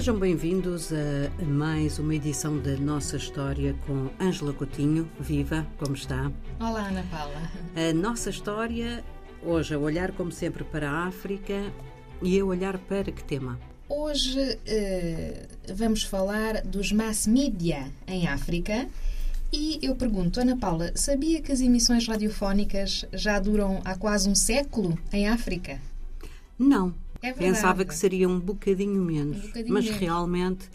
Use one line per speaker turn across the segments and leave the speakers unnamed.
Sejam bem-vindos a mais uma edição da Nossa História com Ângela Coutinho. Viva, como está?
Olá, Ana Paula.
A nossa história, hoje, a olhar como sempre para a África e a olhar para que tema?
Hoje uh, vamos falar dos mass media em África. E eu pergunto, Ana Paula, sabia que as emissões radiofónicas já duram há quase um século em África?
Não, é Pensava que seria um bocadinho menos, um bocadinho mas menos. realmente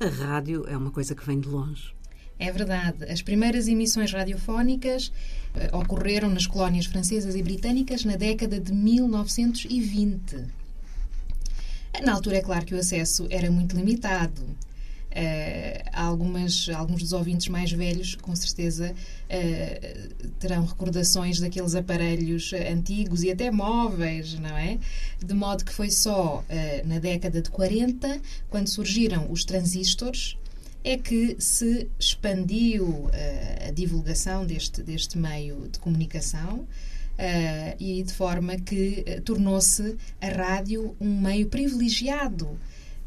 a rádio é uma coisa que vem de longe.
É verdade. As primeiras emissões radiofónicas uh, ocorreram nas colónias francesas e britânicas na década de 1920. Na altura, é claro que o acesso era muito limitado. Uh, algumas, alguns dos ouvintes mais velhos, com certeza, uh, terão recordações daqueles aparelhos antigos e até móveis, não é? De modo que foi só uh, na década de 40, quando surgiram os transistores, é que se expandiu a divulgação deste, deste meio de comunicação. Uh, e de forma que uh, tornou-se a rádio um meio privilegiado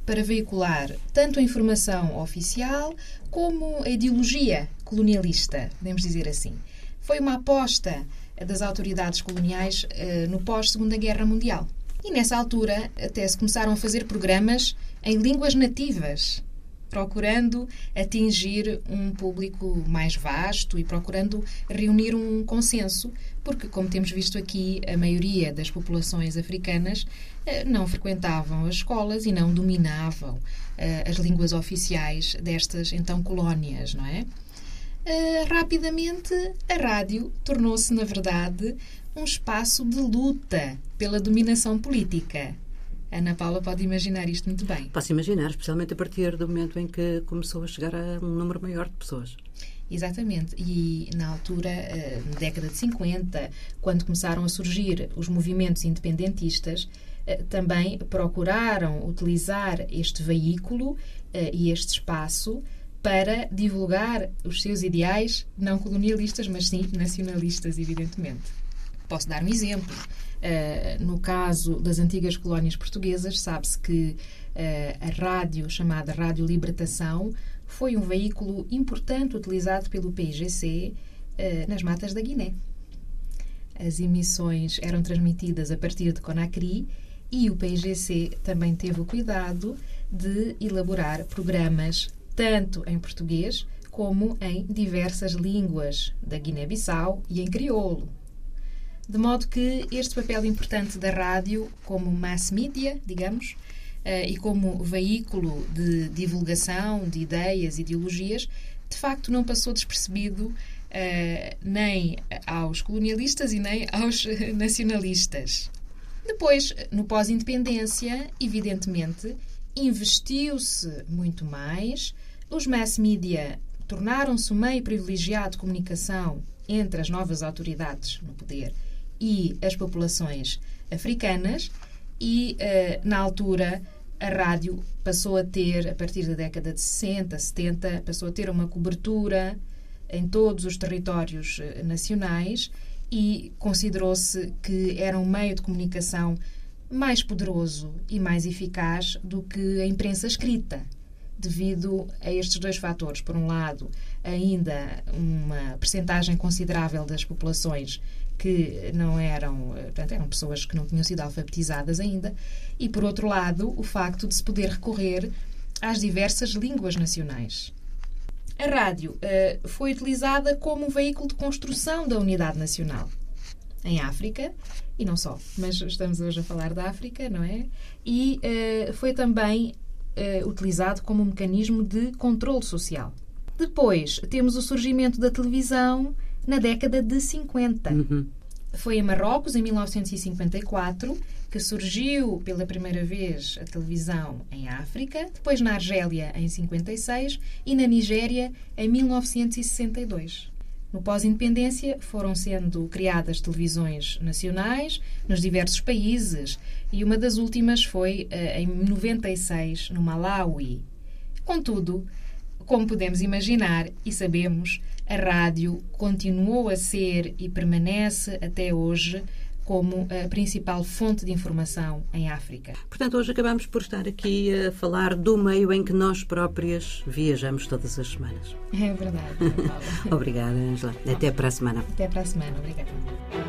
para veicular tanto a informação oficial como a ideologia colonialista, podemos dizer assim. Foi uma aposta das autoridades coloniais uh, no pós-Segunda Guerra Mundial. E nessa altura até se começaram a fazer programas em línguas nativas, procurando atingir um público mais vasto e procurando reunir um consenso, porque, como temos visto aqui, a maioria das populações africanas eh, não frequentavam as escolas e não dominavam uh, as línguas oficiais destas então colónias, não é? Uh, rapidamente, a rádio tornou-se, na verdade, um espaço de luta pela dominação política. Ana Paula pode imaginar isto muito bem.
Posso imaginar, especialmente a partir do momento em que começou a chegar a um número maior de pessoas.
Exatamente. E na altura, na década de 50, quando começaram a surgir os movimentos independentistas, eh, também procuraram utilizar este veículo eh, e este espaço para divulgar os seus ideais não colonialistas, mas sim nacionalistas, evidentemente. Posso dar um exemplo. Uh, no caso das antigas colónias portuguesas, sabe-se que uh, a rádio, chamada Rádio Libertação, foi um veículo importante utilizado pelo PIGC uh, nas matas da Guiné. As emissões eram transmitidas a partir de Conakry e o PIGC também teve o cuidado de elaborar programas tanto em português como em diversas línguas da Guiné-Bissau e em crioulo. De modo que este papel importante da rádio, como mass media, digamos, uh, e como veículo de divulgação de ideias e ideologias, de facto não passou despercebido uh, nem aos colonialistas e nem aos nacionalistas. Depois, no pós-independência, evidentemente, investiu-se muito mais, os mass media tornaram-se um meio privilegiado de comunicação entre as novas autoridades no poder e as populações africanas, e uh, na altura a rádio passou a ter, a partir da década de 60, 70, passou a ter uma cobertura em todos os territórios uh, nacionais e considerou-se que era um meio de comunicação mais poderoso e mais eficaz do que a imprensa escrita, devido a estes dois fatores. Por um lado, ainda uma percentagem considerável das populações que não eram, portanto, eram pessoas que não tinham sido alfabetizadas ainda, e por outro lado, o facto de se poder recorrer às diversas línguas nacionais. A rádio uh, foi utilizada como um veículo de construção da unidade nacional em África e não só, mas estamos hoje a falar da África, não é? E uh, foi também uh, utilizado como um mecanismo de controle social. Depois temos o surgimento da televisão na década de 50. Uhum. Foi em Marrocos, em 1954, que surgiu pela primeira vez a televisão em África, depois na Argélia em 56 e na Nigéria em 1962. No pós-independência foram sendo criadas televisões nacionais nos diversos países e uma das últimas foi uh, em 96 no Malawi. Contudo, como podemos imaginar e sabemos, a rádio continuou a ser e permanece até hoje como a principal fonte de informação em África.
Portanto, hoje acabamos por estar aqui a falar do meio em que nós próprias viajamos todas as semanas.
É verdade.
Obrigada, Angela. Até para a semana.
Até para a semana. Obrigada.